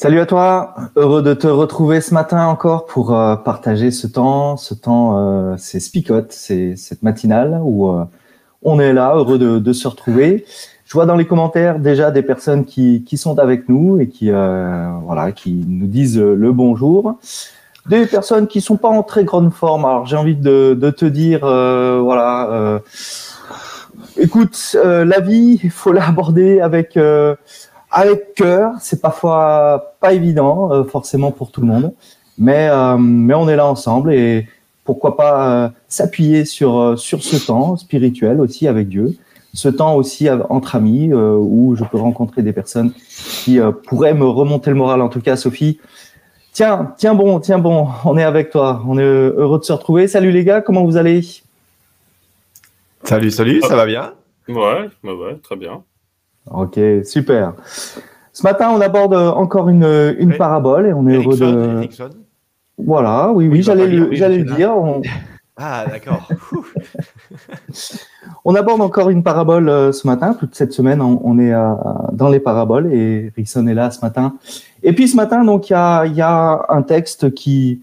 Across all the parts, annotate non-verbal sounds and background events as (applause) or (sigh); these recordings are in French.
Salut à toi, heureux de te retrouver ce matin encore pour euh, partager ce temps. Ce temps, euh, c'est Spicot, c'est cette matinale où euh, on est là, heureux de, se retrouver. Je vois dans les commentaires déjà des personnes qui, qui sont avec nous et qui, voilà, qui nous disent le bonjour. Des personnes qui sont pas en très grande forme. Alors j'ai envie de, de, te dire, voilà, écoute, la vie, il faut (laughs) l'aborder avec avec cœur. C'est parfois pas évident, euh, forcément pour tout le monde, mais euh, mais on est là ensemble et pourquoi pas euh, s'appuyer sur sur ce temps spirituel aussi avec Dieu, ce temps aussi entre amis où je peux rencontrer des personnes qui pourraient me remonter le moral. En tout cas, Sophie. Tiens, tiens bon, tiens bon, on est avec toi. On est heureux de se retrouver. Salut les gars, comment vous allez? Salut, salut, ça va bien? Ouais, ouais, très bien. Ok, super. Ce matin, on aborde encore une, une parabole et on est heureux de. Voilà, oui, oui, j'allais le, j'allais le dire. (laughs) Ah, d'accord. (laughs) on aborde encore une parabole euh, ce matin. Toute cette semaine, on, est dans les paraboles et Rickson est là ce matin. Et puis ce matin, donc il y a, y a un texte qui,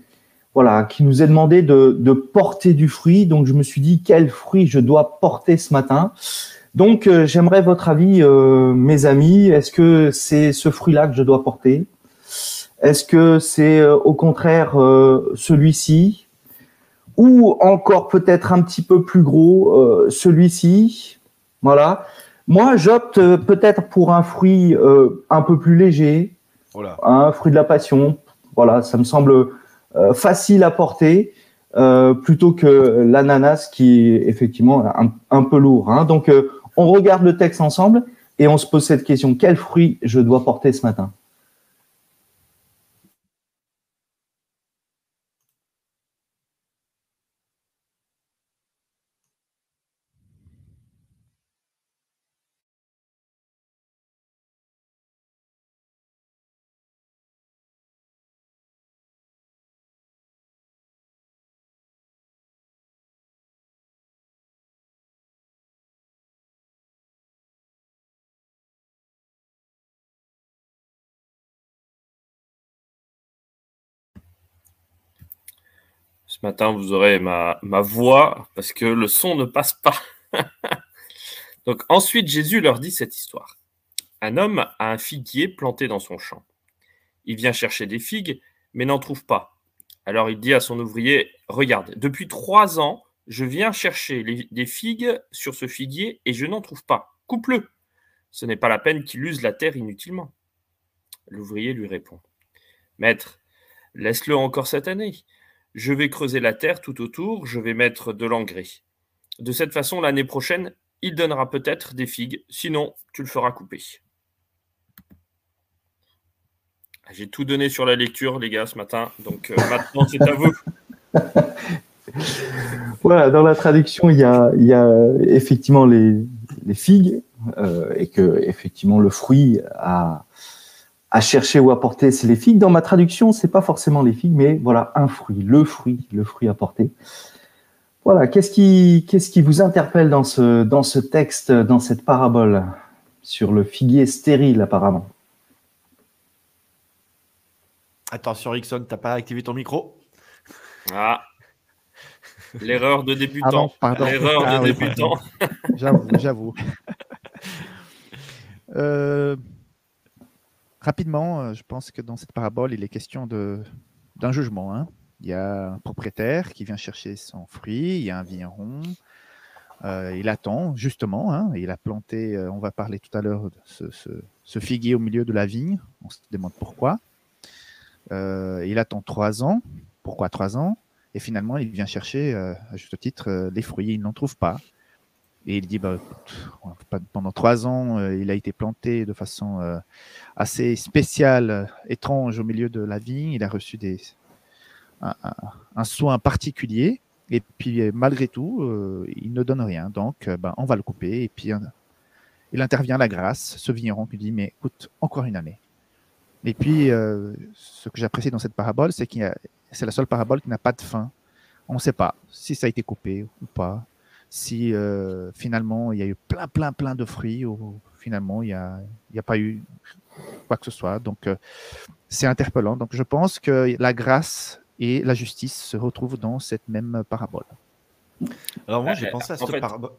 voilà, qui nous est demandé de, de porter du fruit. Donc je me suis dit quel fruit je dois porter ce matin? Donc, euh, j'aimerais votre avis, euh, mes amis. Est-ce que c'est ce fruit-là que je dois porter? Est-ce que c'est euh, au contraire celui-ci? Ou encore peut-être un petit peu plus gros, celui-ci? Voilà. Moi, j'opte peut-être pour un fruit un peu plus léger, un fruit de la passion. Voilà, ça me semble facile à porter. plutôt que l'ananas qui est effectivement un, peu lourd. Hein. Donc, on regarde le texte ensemble et on se pose cette question, quel fruit je dois porter ce matin? Matin, vous aurez ma, voix parce que le son ne passe pas. (laughs) Donc ensuite, Jésus leur dit cette histoire. Un homme a un figuier planté dans son champ. Il vient chercher des figues, mais n'en trouve pas. Alors il dit à son ouvrier, regarde, depuis trois ans, je viens chercher des figues sur ce figuier et je n'en trouve pas. Coupe-le. Ce n'est pas la peine qu'il use la terre inutilement. L'ouvrier lui répond, Maître, laisse-le encore cette année je vais creuser la terre tout autour, je vais mettre de l'engrais. De cette façon, l'année prochaine, il donnera peut-être des figues, sinon tu le feras couper. J'ai tout donné sur la lecture, les gars, ce matin, donc euh, (laughs) maintenant c'est à vous. Voilà, dans la traduction, il y a, effectivement les, figues euh, et que effectivement le fruit a, à chercher ou à porter, c'est les figues. Dans ma traduction, c'est pas forcément les figues, mais voilà, un fruit, le fruit, le fruit à porter. Voilà, qu'est-ce qui, qu'est-ce qui vous interpelle dans ce, dans ce texte, dans cette parabole sur le figuier stérile apparemment? Attention, Rickson, t'as pas activé ton micro? Ah, l'erreur de débutant. L'erreur de ah débutant. j'avoue, j'avoue. (laughs) euh, Rapidement, euh, je pense que dans cette parabole, il est question d'un jugement. Hein. Il y a un propriétaire qui vient chercher son fruit, il y a un vigneron, euh, il attend justement, hein, il a planté, euh, on va parler tout à l'heure de ce, figuier au milieu de la vigne, on se demande pourquoi. Il attend trois ans. Pourquoi trois ans? Et finalement, il vient chercher, à juste titre, des fruits. Il n'en trouve pas. Et il dit, bah, pendant trois ans, euh, il a été planté de façon euh, assez spéciale, euh, étrange au milieu de la vigne. Il a reçu des, un, soin particulier. Et puis, malgré tout, il ne donne rien. Donc, ben, on va le couper. Et puis, il intervient la grâce, ce vigneron qui dit, mais écoute, encore une année. Et puis, ce que j'apprécie dans cette parabole, c'est a- c'est la seule parabole qui n'a pas de fin. On ne sait pas si ça a été coupé ou pas, si euh, finalement il y a eu plein, plein, plein de fruits ou finalement il n'y a, il y a pas eu quoi que ce soit. Donc, euh, c'est interpellant. Donc, je pense que la grâce et la justice se retrouvent dans cette même parabole. Alors moi, Euh, j'ai pensé à en cette fait, parabole.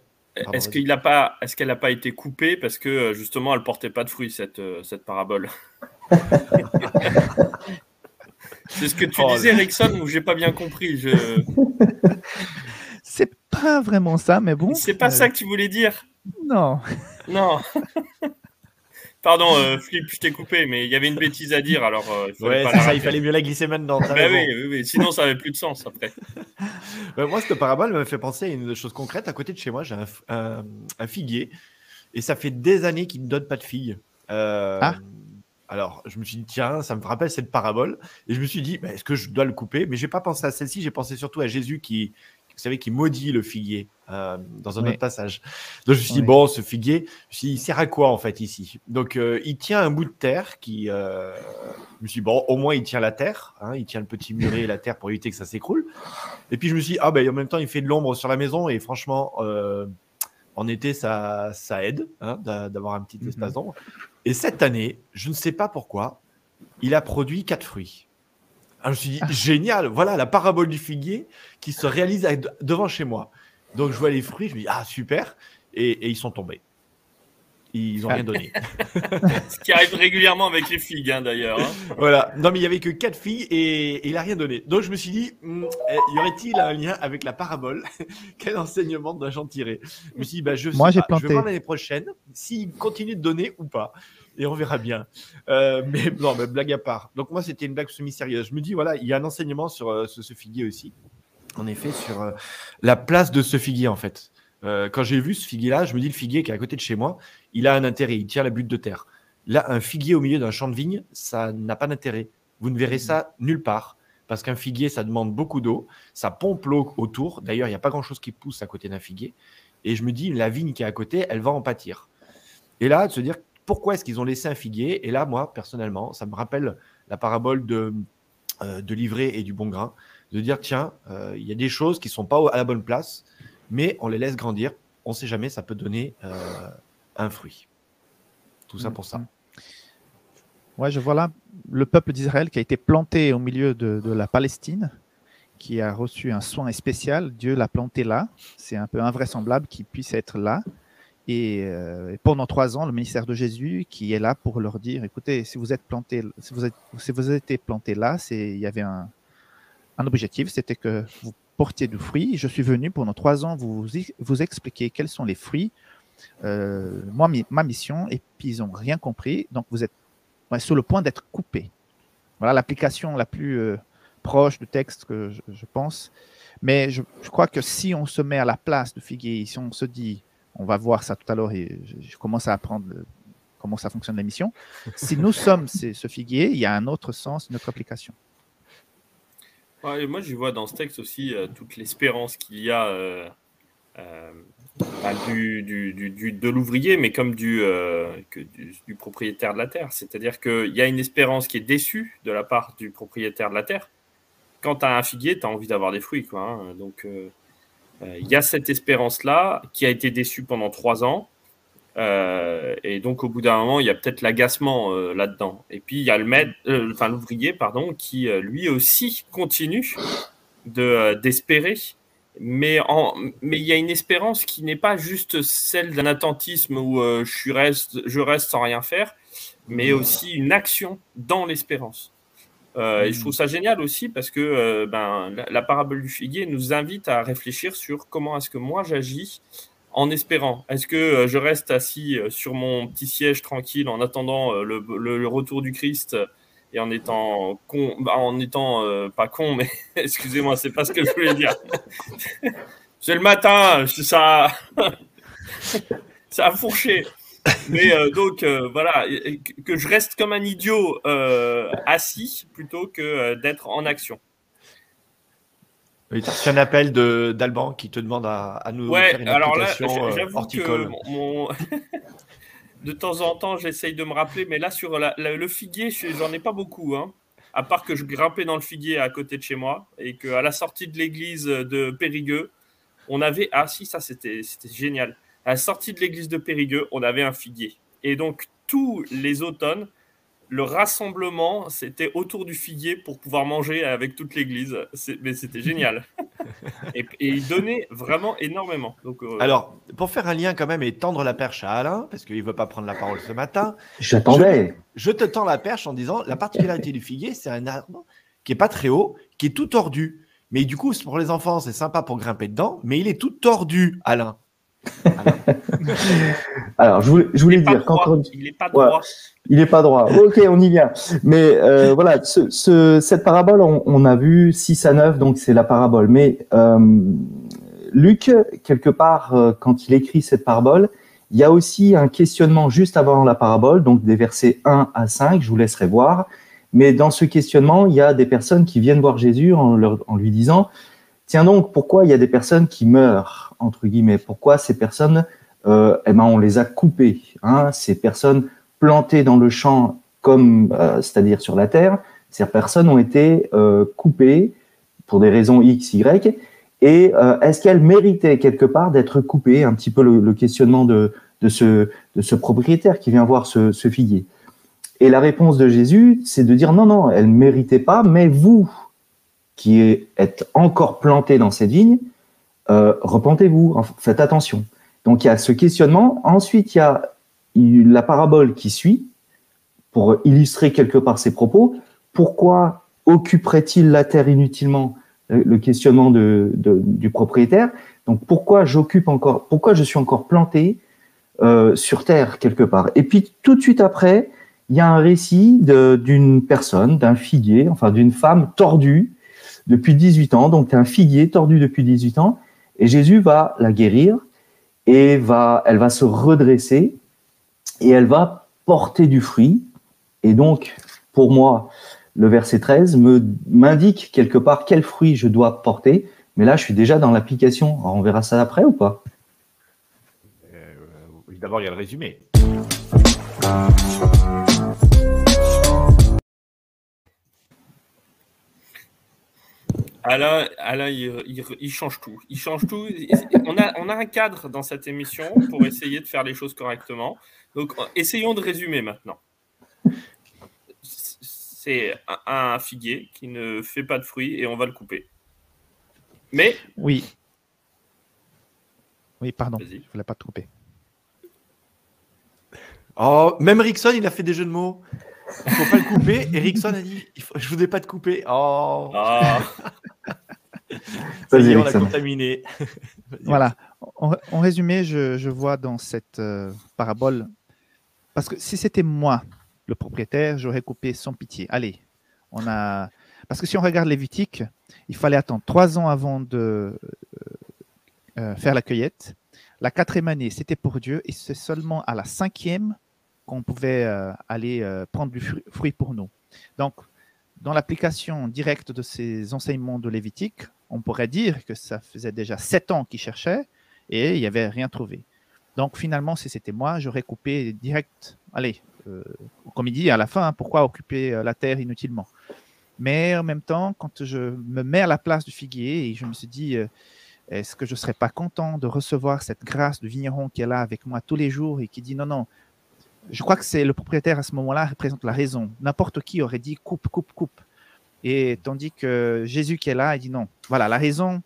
Est-ce vas-y. qu'il a pas, est-ce qu'elle n'a pas été coupée parce que euh, justement elle portait pas de fruits cette cette parabole? (laughs) C'est ce que tu Oh, disais, Rickson, ou j'ai pas bien compris. Je... (laughs) C'est pas vraiment ça, mais bon. C'est pas euh, ça que tu voulais dire. Non. Non. (laughs) Pardon, euh, Flip, je t'ai coupé, mais il y avait une bêtise à dire, alors euh, il Ouais, ça, il fallait mieux la glisser maintenant. Bah oui, oui, oui, sinon ça avait plus de sens après. Ouais, (laughs) moi, cette parabole me fait penser à une chose concrète. À côté de chez moi, j'ai un, f- un- un figuier. Et ça fait des années qu'il ne donne pas de figues. Euh, Ah. Alors, je me suis dit, tiens, ça me rappelle cette parabole. Et je me suis dit, bah, est-ce que je dois le couper? Mais j'ai pas pensé à celle-ci. J'ai pensé surtout à Jésus qui, vous savez, qui maudit le figuier euh, dans un Oui. autre passage. Donc, je me suis dit, Oui. bon, ce figuier, je me il sert à quoi en fait ici? Donc, euh, il tient un bout de terre qui. euh, je me suis dit, bon, au moins, il tient la terre. hein, il tient le petit muret et la terre pour éviter que ça s'écroule. Et puis je me suis dit, ah ben en même temps, il fait de l'ombre sur la maison et franchement, en été, ça, ça aide hein, d'a- d'avoir un petit Mhm. espace d'ombre. Et cette année, je ne sais pas pourquoi, il a produit quatre fruits. Alors, je me suis dit, génial, voilà la parabole du figuier qui se réalise devant chez moi. Donc je vois les fruits, je me dis, ah super, et, et ils sont tombés. Ils n'ont rien donné. (laughs) (laughs) Ce qui arrive régulièrement avec les figues, hein, d'ailleurs. hein. Voilà. Non, mais il y avait que quatre filles et, et il a rien donné. Donc je me suis dit, hmm, eh, y aurait-il un lien avec la parabole? (laughs) Quel enseignement dois-je en tirer? Je me suis dit, bah, je, sais Moi, je vais voir l'année prochaine s'il continue de donner ou pas. Et on verra bien. Euh, mais (laughs) non, blague à part. Donc moi, c'était une blague semi-sérieuse. Je me dis, voilà, il y a un enseignement sur euh, ce, figuier aussi. En effet, sur euh, la place de ce figuier, en fait. Quand j'ai vu ce figuier-là, je me dis, le figuier qui est à côté de chez moi, il a un intérêt. Il tient la butte de terre. Là, un figuier au milieu d'un champ de vigne, ça n'a pas d'intérêt. Vous ne verrez ça nulle part. Parce qu'un figuier, ça demande beaucoup d'eau. Ça pompe l'eau autour. D'ailleurs, il n'y a pas grand-chose qui pousse à côté d'un figuier. Et je me dis, la vigne qui est à côté, elle va en pâtir. Et là, de se dire, pourquoi est-ce qu'ils ont laissé un figuier? Et là, moi, personnellement, ça me rappelle la parabole de, euh, de l'ivraie et du bon grain. De dire, tiens, euh, il y a des choses qui ne sont pas à la bonne place, mais on les laisse grandir. On ne sait jamais, ça peut donner euh, un fruit. Tout ça pour ça. Ouais, je vois là le peuple d'Israël qui a été planté au milieu de, de la Palestine, qui a reçu un soin spécial. Dieu l'a planté là. C'est un peu invraisemblable qu'il puisse être là. Et, euh, et pendant trois ans, le ministère de Jésus qui est là pour leur dire écoutez, si vous êtes planté, si vous êtes, si vous été planté là, c'est il y avait un, un objectif, c'était que vous portiez du fruit. Je suis venu pendant trois ans vous vous expliquer quels sont les fruits. Euh, moi, ma mission, et puis ils n'ont rien compris. Donc vous êtes ouais, sur le point d'être coupé. Voilà l'application la plus euh, proche du texte que je, je pense. Mais je, je crois que si on se met à la place de Figuier, si on se dit, on va voir ça tout à l'heure et je, je commence à apprendre comment ça fonctionne l'émission. Si nous (laughs) sommes ce Figuier, il y a un autre sens, une autre application. Moi, j'y vois dans ce texte aussi euh, toute l'espérance qu'il y a euh, euh, bah, du, du- du- de l'ouvrier, mais comme du, propriétaire de la terre. C'est-à-dire qu'il y a une espérance qui est déçue de la part du propriétaire de la terre. Quand tu as un figuier, tu as envie d'avoir des fruits. Quoi, hein. Donc, il y a cette espérance-là qui a été déçue pendant trois ans. Euh, et donc, au bout d'un moment, il y a peut-être l'agacement euh, là-dedans. Et puis, il y a le maître, euh, enfin l'ouvrier, pardon, qui euh, lui aussi continue de euh, d'espérer. Mais en, mais il y a une espérance qui n'est pas juste celle d'un attentisme où euh, je reste, je reste sans rien faire, mais aussi une action dans l'espérance. Euh, Et je trouve ça génial aussi parce que euh, ben, la, la parabole du figuier nous invite à réfléchir sur comment est-ce que moi j'agis en espérant. Est-ce que euh, je reste assis euh, sur mon petit siège tranquille en attendant le, le- le retour du Christ et en étant con, bah, en étant pas con, mais (laughs) excusez-moi, c'est pas ce que je voulais dire. (laughs) c'est le matin, ça, (laughs) ça a fourché. Mais euh, donc euh, voilà, que je reste comme un idiot assis plutôt que d'être en action. Oui, tu un appel d'Alban qui te demande à, nous faire une alors là, horticole. Que mon, (laughs) de temps en temps, j'essaye de me rappeler, mais là, sur le figuier, j'en ai pas beaucoup. Hein. À part que je grimpais dans le figuier à côté de chez moi et qu'à la sortie de l'église de Périgueux, on avait. Ah, si, ça, c'était génial. À la sortie de l'église de Périgueux, on avait un figuier. Et donc, tous les automnes, le rassemblement, c'était autour du figuier pour pouvoir manger avec toute l'église. Mais c'était génial. (laughs) et, il donnait vraiment énormément. Donc, euh, Alors, pour faire un lien quand même et tendre la perche à Alain, parce qu'il ne veut pas prendre la parole ce matin. J'attendais. Je, te tends la perche en disant la particularité du figuier, c'est un arbre qui est pas très haut, qui est tout tordu. Mais du coup, pour les enfants, c'est sympa pour grimper dedans, mais il est tout tordu, Alain. (laughs) Alors, je voulais, je voulais dire il n'est pas droit. il n'est pas droit. ok, on y vient. Mais euh, voilà, ce, cette parabole, on, a vu 6 à 9, donc c'est la parabole. Mais euh, Luc, quelque part, euh, quand il écrit cette parabole, il y a aussi un questionnement juste avant la parabole, donc des versets 1 à 5, je vous laisserai voir. Mais dans ce questionnement, il y a des personnes qui viennent voir Jésus en, en lui disant, tiens donc, pourquoi il y a des personnes qui meurent entre guillemets? Pourquoi ces personnes, euh, eh ben, on les a coupées. Hein, ces personnes plantées dans le champ, comme euh, c'est-à-dire sur la terre, ces personnes ont été euh, coupées pour des raisons X, Y. Et euh, est-ce qu'elles méritaient quelque part d'être coupées? Un petit peu le, questionnement de, de, ce, de ce propriétaire qui vient voir ce, ce figuier. Et la réponse de Jésus, c'est de dire non, non, elles ne méritaient pas, mais vous, qui êtes encore plantés dans cette vigne, euh, repentez-vous, faites attention. Donc il y a ce questionnement. Ensuite, il y a la parabole qui suit pour illustrer quelque part ses propos. Pourquoi occuperait-il la terre inutilement Le questionnement du propriétaire? Donc pourquoi j'occupe encore Pourquoi je suis encore planté euh, sur terre quelque part? Et puis tout de suite après, il y a un récit d'une personne, d'un figuier, enfin d'une femme tordue depuis 18 ans. Donc un figuier tordu depuis 18 ans et Jésus va la guérir et va, elle va se redresser et elle va porter du fruit. Et donc, pour moi, le verset 13 me m'indique quelque part quel fruit je dois porter. Mais là, je suis déjà dans l'application. On verra ça après ou pas? Euh, D'abord, il y a le résumé. Alain, Alain il, change tout. Il change tout. On a, on a un cadre dans cette émission pour essayer de faire les choses correctement. Donc, essayons de résumer maintenant. C'est un, figuier qui ne fait pas de fruits et on va le couper. Mais. Oui. Oui, pardon. Je ne voulais pas te couper. Oh, même Rickson, il a fait des jeux de mots. Il faut pas le couper. Et Rickson a dit il faut, Je voudrais pas te couper. Oh. Ah. on l'a contaminé. (laughs) voilà. En, résumé, je, vois dans cette euh, parabole, parce que si c'était moi, le propriétaire, j'aurais coupé sans pitié. Allez, on a. Parce que si on regarde Lévitique, il fallait attendre trois ans avant de euh, euh, faire la cueillette. La quatrième année, c'était pour Dieu, et c'est seulement à la cinquième qu'on pouvait aller prendre du fruit pour nous. Donc, dans l'application directe de ces enseignements de Lévitique, on pourrait dire que ça faisait déjà sept ans qu'il cherchait et il n'y avait rien trouvé. Donc finalement, si c'était moi, j'aurais coupé direct. Allez, euh, comme il dit à la fin, hein, pourquoi occuper euh, la terre inutilement? Mais en même temps, quand je me mets à la place du figuier et je me suis dit, euh, est-ce que je ne serais pas content de recevoir cette grâce de vigneron qui est là avec moi tous les jours et qui dit non, non, je crois que c'est le propriétaire à ce moment-là représente la raison. N'importe qui aurait dit coupe, coupe, coupe. Et tandis que Jésus qui est là, il dit non. Voilà, la raison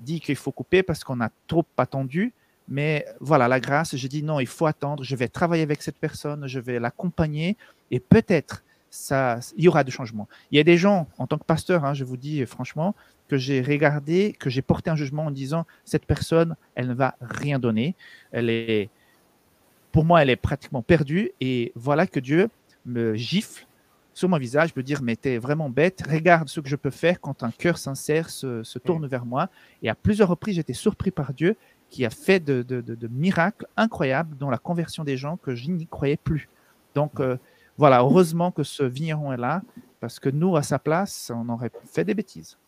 dit qu'il faut couper parce qu'on a trop attendu. Mais voilà, la grâce, je dis non, il faut attendre. Je vais travailler avec cette personne, je vais l'accompagner et peut-être ça, il y aura du changement. Il y a des gens, en tant que pasteur, hein, je vous dis franchement, que j'ai regardé, que j'ai porté un jugement en disant cette personne, elle ne va rien donner. Elle est, pour moi, elle est pratiquement perdue. Et voilà que Dieu me gifle sur mon visage, me dire, mais t'es vraiment bête, regarde ce que je peux faire quand un cœur sincère se, tourne vers moi. Et à plusieurs reprises, j'étais surpris par Dieu qui a fait de, miracles incroyables dans la conversion des gens que je n'y croyais plus. Donc euh, voilà, heureusement que ce vigneron est là, parce que nous, à sa place, on aurait fait des bêtises.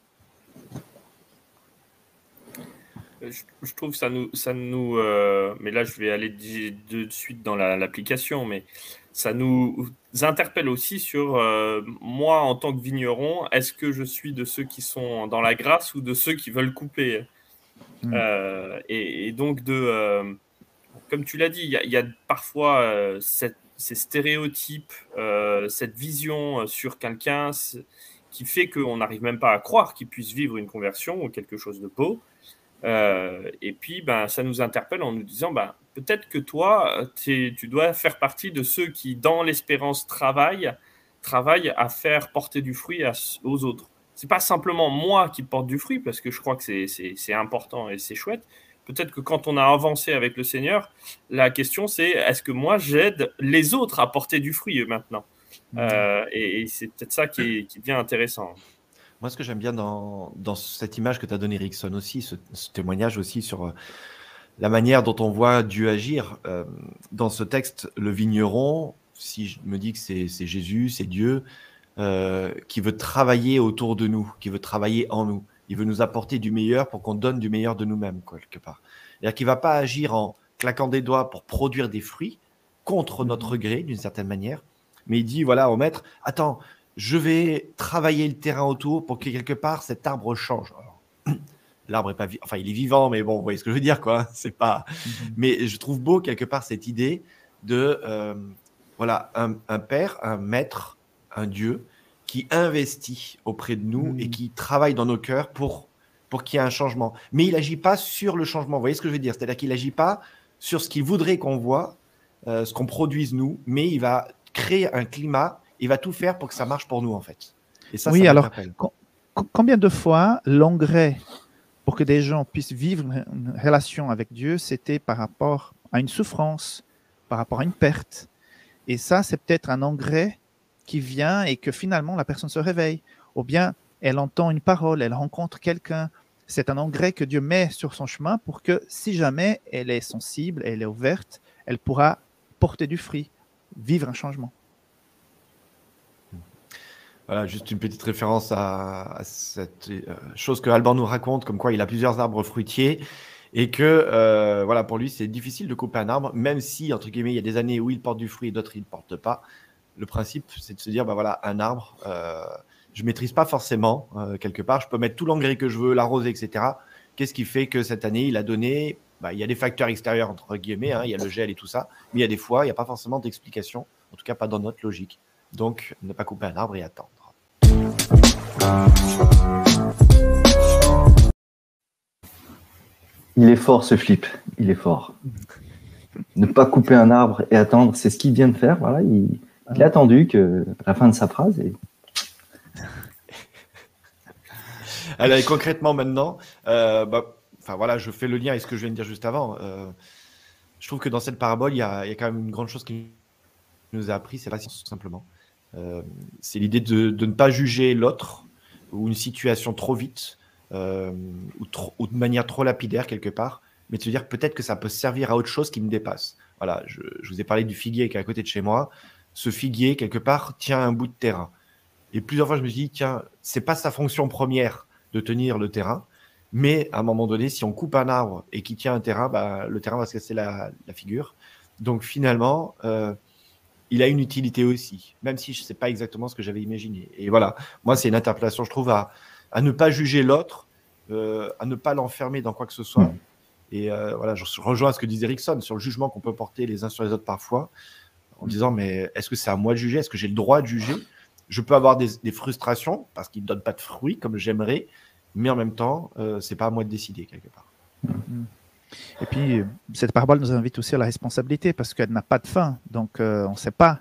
Je, trouve ça nous, ça nous euh, mais là je vais aller de, suite dans l'application, mais ça nous interpelle aussi sur euh, moi en tant que vigneron, est-ce que je suis de ceux qui sont dans la grâce ou de ceux qui veulent couper? Hmm. euh, et, donc de, comme tu l'as dit, il y, a parfois ces stéréotypes, cette vision sur quelqu'un qui fait qu'on n'arrive même pas à croire qu'il puisse vivre une conversion ou quelque chose de beau. Euh, et puis, ben, ça nous interpelle en nous disant, ben, peut-être que toi, tu dois faire partie de ceux qui, dans l'espérance, travaillent, travaillent à faire porter du fruit aux autres. C'est pas simplement moi qui porte du fruit, parce que je crois que c'est important et c'est chouette. Peut-être que quand on a avancé avec le Seigneur, la question c'est est-ce que moi j'aide les autres à porter du fruit maintenant? Mmh. euh, Et, c'est peut-être ça qui, qui devient intéressant. Moi, ce que j'aime bien dans, cette image que tu as donnée, Rickson, aussi, ce, témoignage aussi sur euh, la manière dont on voit Dieu agir. Euh, dans ce texte, le vigneron, si je me dis que c'est Jésus, c'est Dieu, euh, qui veut travailler autour de nous, qui veut travailler en nous. Il veut nous apporter du meilleur pour qu'on donne du meilleur de nous-mêmes, quelque part. C'est-à-dire qu'il ne va pas agir en claquant des doigts pour produire des fruits contre notre gré, d'une certaine manière, mais il dit, voilà, au maître, attends, je vais travailler le terrain autour pour que quelque part cet arbre change. (clears throat) L'arbre est pas, enfin il est vivant, mais bon, vous voyez ce que je veux dire, quoi. C'est pas. Mhm. Mais je trouve beau quelque part cette idée de, euh, voilà, un, père, un maître, un Dieu qui investit auprès de nous et mhm. qui travaille dans nos cœurs pour pour qu'il y ait un changement. Mais il n'agit pas sur le changement. Vous voyez ce que je veux dire? C'est-à-dire qu'il n'agit pas sur ce qu'il voudrait qu'on voit, euh, ce qu'on produise nous, mais il va créer un climat il va tout faire pour que ça marche pour nous, en fait. Et ça, oui, alors, combien de fois l'engrais pour que des gens puissent vivre une relation avec Dieu, c'était par rapport à une souffrance, par rapport à une perte? Et ça, c'est peut-être un engrais qui vient et que finalement la personne se réveille. Ou bien elle entend une parole, elle rencontre quelqu'un. C'est un engrais que Dieu met sur son chemin pour que si jamais elle est sensible, elle est ouverte, elle pourra porter du fruit, vivre un changement. Voilà, juste une petite référence à, cette euh, chose que Alban nous raconte, comme quoi il a plusieurs arbres fruitiers et que euh, voilà, pour lui, c'est difficile de couper un arbre, même si, entre guillemets, il y a des années où il porte du fruit et d'autres, il ne porte pas. Le principe, c'est de se dire, bah voilà, un arbre, euh, je ne maîtrise pas forcément quelque part, je peux mettre tout l'engrais que je veux, l'arroser, etc. Qu'est-ce qui fait que cette année, il a donné, bah, il y a des facteurs extérieurs, entre guillemets, hein, il y a le gel et tout ça, mais il y a des fois, il n'y a pas forcément d'explication, en tout cas pas dans notre logique. Donc, ne pas couper un arbre et attendre. Il est fort ce flip, il est fort. Ne pas couper un arbre et attendre, c'est ce qu'il vient de faire. Voilà, il, a attendu que la fin de sa phrase. Et... Concrètement maintenant, euh, bah, voilà, je fais le lien avec ce que je viens de dire juste avant. Euh, je trouve que dans cette parabole, il y, a, quand même une grande chose qui nous a appris, c'est la science, tout simplement. Euh, c'est l'idée de, ne pas juger l'autre ou une situation trop vite euh, ou, de manière trop lapidaire quelque part, mais de se dire peut-être que ça peut servir à autre chose qui me dépasse. Voilà, je, vous ai parlé du figuier qui est à côté de chez moi. Ce figuier, quelque part, tient un bout de terrain. Et plusieurs fois, je me suis dit, tiens, c'est pas sa fonction première de tenir le terrain, mais à un moment donné, si on coupe un arbre et qui tient un terrain, bah, le terrain va se casser la, figure. Donc finalement, euh, il a une utilité aussi, même si je ne sais pas exactement ce que j'avais imaginé. Et voilà, moi, c'est une interpellation, je trouve, à, ne pas juger l'autre, euh, à ne pas l'enfermer dans quoi que ce soit. Mm. Et euh, voilà, je rejoins ce que disait Erickson sur le jugement qu'on peut porter les uns sur les autres parfois, en disant, mais est-ce que c'est à moi de juger? Est-ce que j'ai le droit de juger? Je peux avoir des, frustrations parce qu'il ne donne pas de fruits comme j'aimerais, mais en même temps, euh, c'est pas à moi de décider quelque part. Mm. Et puis, cette parabole nous invite aussi à la responsabilité parce qu'elle n'a pas de fin. Donc, euh, on ne sait pas.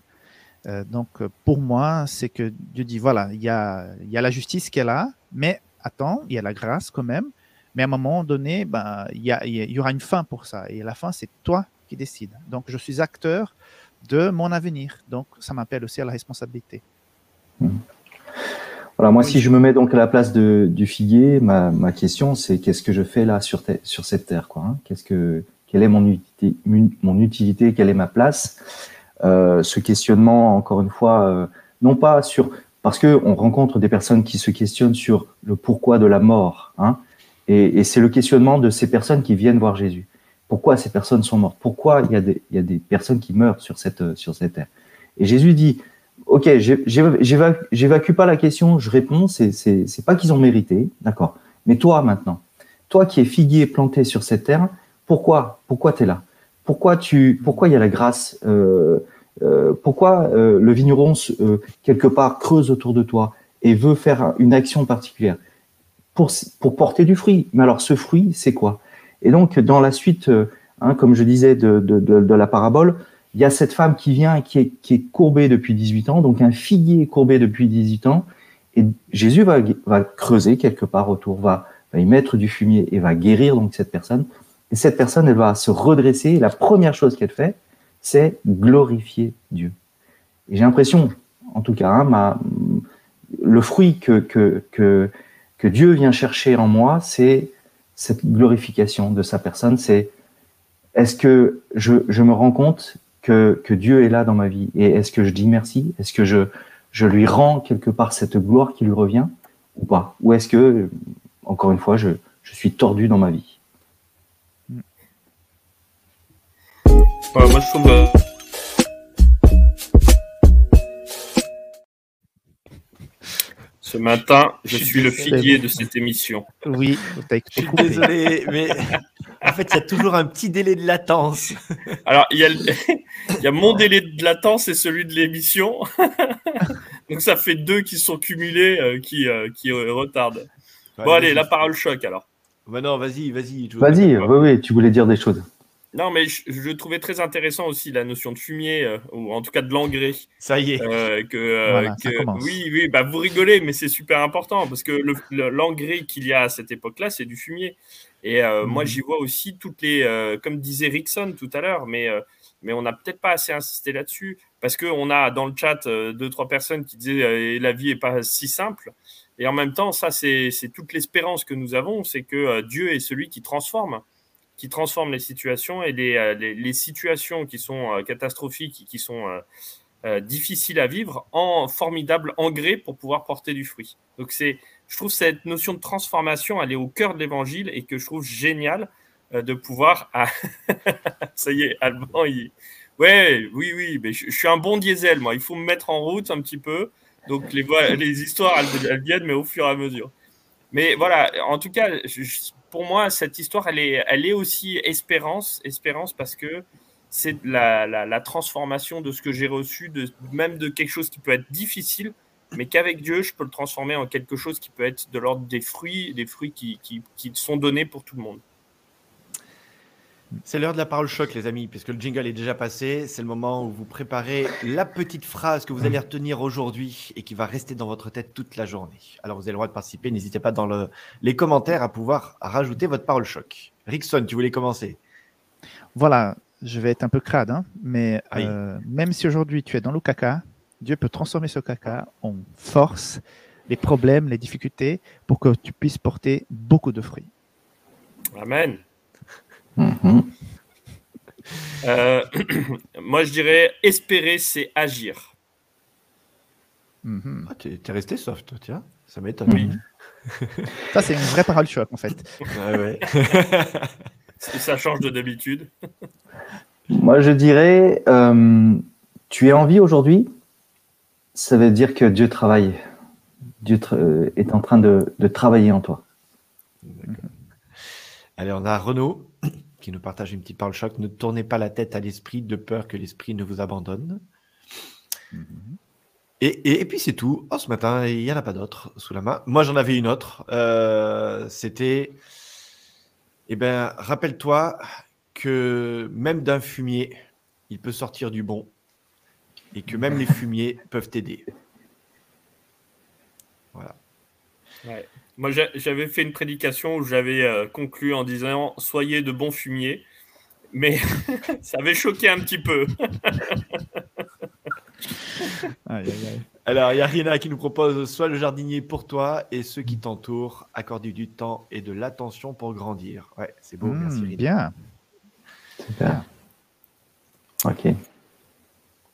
Euh, donc, pour moi, c'est que Dieu dit, voilà, il y a, la justice qui est là, mais attends, il y a la grâce quand même. Mais à un moment donné, ben, il y, aura une fin pour ça. Et la fin, c'est toi qui décides. Donc, je suis acteur de mon avenir. Donc, ça m'appelle aussi à la responsabilité. Voilà, moi, si je me mets donc à la place de, du figuier, ma, ma question, c'est qu'est-ce que je fais là sur, te- sur cette terre, quoi hein? Qu'est-ce que, quelle est mon utilité, mon utilité, quelle est ma place? Euh, Ce questionnement, encore une fois, euh, non pas sur, parce que on rencontre des personnes qui se questionnent sur le pourquoi de la mort, hein Et, et c'est le questionnement de ces personnes qui viennent voir Jésus. Pourquoi ces personnes sont mortes? Pourquoi il y a des, il y a des personnes qui meurent sur cette, sur cette terre? Et Jésus dit, Ok, j'évacue pas la question, je réponds, c'est pas qu'ils ont mérité, d'accord. Mais toi maintenant, toi qui es figuier planté sur cette terre, pourquoi Pourquoi es là? Pourquoi tu pourquoi il y a la grâce euh, euh, Pourquoi euh, le vigneron quelque part creuse autour de toi et veut faire une action particulière? Pour pour porter du fruit. Mais alors ce fruit, c'est quoi? Et donc dans la suite, hein, comme je disais de la parabole, il y a cette femme qui vient, qui est, qui est courbée depuis 18 ans, donc un figuier courbé depuis 18 ans, et Jésus va, creuser quelque part autour, va, y mettre du fumier et va guérir donc cette personne. Et cette personne, elle va se redresser, et la première chose qu'elle fait, c'est glorifier Dieu. Et j'ai l'impression, en tout cas, hein, le fruit que, Dieu vient chercher en moi, c'est cette glorification de sa personne, c'est est-ce que je me rends compte que, que Dieu est là dans ma vie. Et est-ce que je dis merci? Est-ce que je, je lui rends quelque part cette gloire qui lui revient ou pas? Ou est-ce que, encore une fois, je, je suis tordu dans ma vie? Ouais, moi, je trouve. euh, Ce matin, je Je suis suis le figuier de cette émission. Oui, t'as Je suis désolé, mais en fait, il y a toujours un petit délai de latence. Alors, il y, a le- il y a mon délai de latence et celui de l'émission. Donc, ça fait deux qui sont cumulés euh, qui, euh, qui euh, retardent. Bon, allez, la parole choc alors. Bah non, vas-y, vas-y. Vas-y, oui, oui, tu voulais dire des choses. Non, mais je, je trouvais très intéressant aussi la notion de fumier, euh, ou en tout cas de l'engrais. Ça y est. Euh, que, euh, Voilà, que- oui, oui, bah vous rigolez, mais c'est super important parce que le- le- l'engrais qu'il y a à cette époque-là, c'est du fumier. Et euh, moi, Mhm. j'y vois aussi toutes les, comme disait Rickson tout à l'heure, mais, mais on n'a peut-être pas assez insisté là-dessus parce qu'on a dans le chat deux, trois personnes qui disaient la vie est pas si simple. Et en même temps, ça, c'est toute l'espérance que nous avons, c'est que Dieu est celui qui transforme qui transforme les situations et les, euh, situations qui sont euh, catastrophiques qui sont euh, difficiles à vivre en formidable engrais pour pouvoir porter du fruit. Donc c'est, je trouve cette notion de transformation, elle est au cœur de l'évangile et que je trouve génial euh, de pouvoir. Ah, (laughs) ça y est, Alban, il. Ouais, oui, oui, mais je, suis un bon diesel, moi. Il faut me mettre en route un petit peu. Donc les, les histoires, elles, viennent, mais au fur et à mesure. Mais voilà, en tout cas, je- pour moi, cette histoire, elle est, aussi espérance, espérance parce que c'est la, transformation de ce que j'ai reçu, même de quelque chose qui peut être difficile, mais qu'avec Dieu, je peux le transformer en quelque chose qui peut être de l'ordre des fruits, des fruits qui sont donnés pour tout le monde. C'est l'heure de la parole choc, les amis, puisque le jingle est déjà passé. C'est le moment où vous préparez la petite phrase que vous allez retenir aujourd'hui et qui va rester dans votre tête toute la journée. Alors, vous avez le droit de participer. N'hésitez pas dans le- les commentaires à pouvoir rajouter votre parole choc. Rickson, tu voulais commencer Voilà, je vais être un peu crade, hein, mais Aïe. euh, même si aujourd'hui tu es dans le caca, Dieu peut transformer ce caca en force, les problèmes, les difficultés, pour que tu puisses porter beaucoup de fruits. Amen. Euh, (clears throat) moi, je dirais espérer, c'est agir. Mhm. ah, T'es t'es resté soft, toi, tiens. Ça m'étonne. Oui. (laughs) Ça, c'est une vraie parole choc, en fait. (laughs) Ouais, ouais. (laughs) Ça change de d'habitude Moi, je dirais, euh, tu es en vie aujourd'hui, ça veut dire que Dieu travaille. Dieu tra- euh, est en train de, de travailler en toi. Allez, on a Renaud qui nous partage une petite parole choc. Ne tournez pas la tête à l'esprit de peur que l'esprit ne vous abandonne. Et, et- et puis c'est tout. Oh, ce matin, il n'y en a pas d'autres sous la main. Moi, j'en avais une autre. Euh, C'était, eh ben, rappelle-toi que même d'un fumier, il peut sortir du bon, et que même les fumiers peuvent t'aider. Voilà. Moi, j'a- j'avais fait une prédication où j'avais euh, conclu en disant Soyez de bons fumiers. Mais (laughs) ça avait choqué un petit peu. (laughs) Aïe, aïe, aïe. Alors, il y a Rina qui nous propose soit le jardinier pour toi et ceux qui t'entourent, accorder du temps et de l'attention pour grandir. Ouais, c'est beau, Hmm, merci Rina. bien. Super. Ok.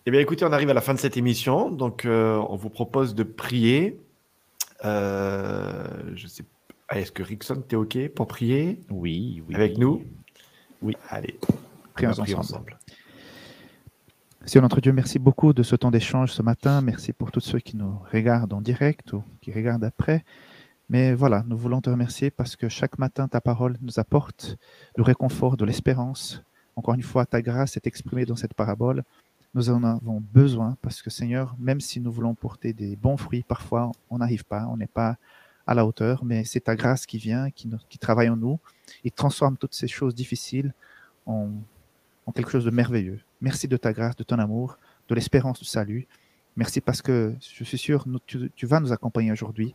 Eh bien, écoutez, on arrive à la fin de cette émission. Donc, euh, on vous propose de prier. Euh, je sais ah, Est-ce que Rickson, t'es OK? Pour prier Oui, oui. avec nous? Oui. Allez, Prions prier ensemble. Seigneur notre Dieu, merci beaucoup de ce temps d'échange ce matin. Merci pour tous ceux qui nous regardent en direct ou qui regardent après. Mais voilà, nous voulons te remercier parce que chaque matin, ta parole nous apporte le réconfort, de l'espérance. Encore une fois, ta grâce est exprimée dans cette parabole. Nous en avons besoin parce que Seigneur, même si nous voulons porter des bons fruits, parfois on n'arrive pas, on n'est pas à la hauteur, mais c'est ta grâce qui vient, qui, travaille en nous et transforme toutes ces choses difficiles en, quelque chose de merveilleux. Merci de ta grâce, de ton amour, de l'espérance du salut. Merci parce que je suis sûr, nous- tu, vas nous accompagner aujourd'hui.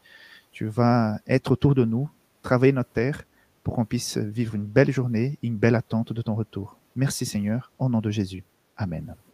Tu vas être autour de nous, travailler notre terre pour qu'on puisse vivre une belle journée, une belle attente de ton retour. Merci Seigneur, au nom de Jésus. Amen.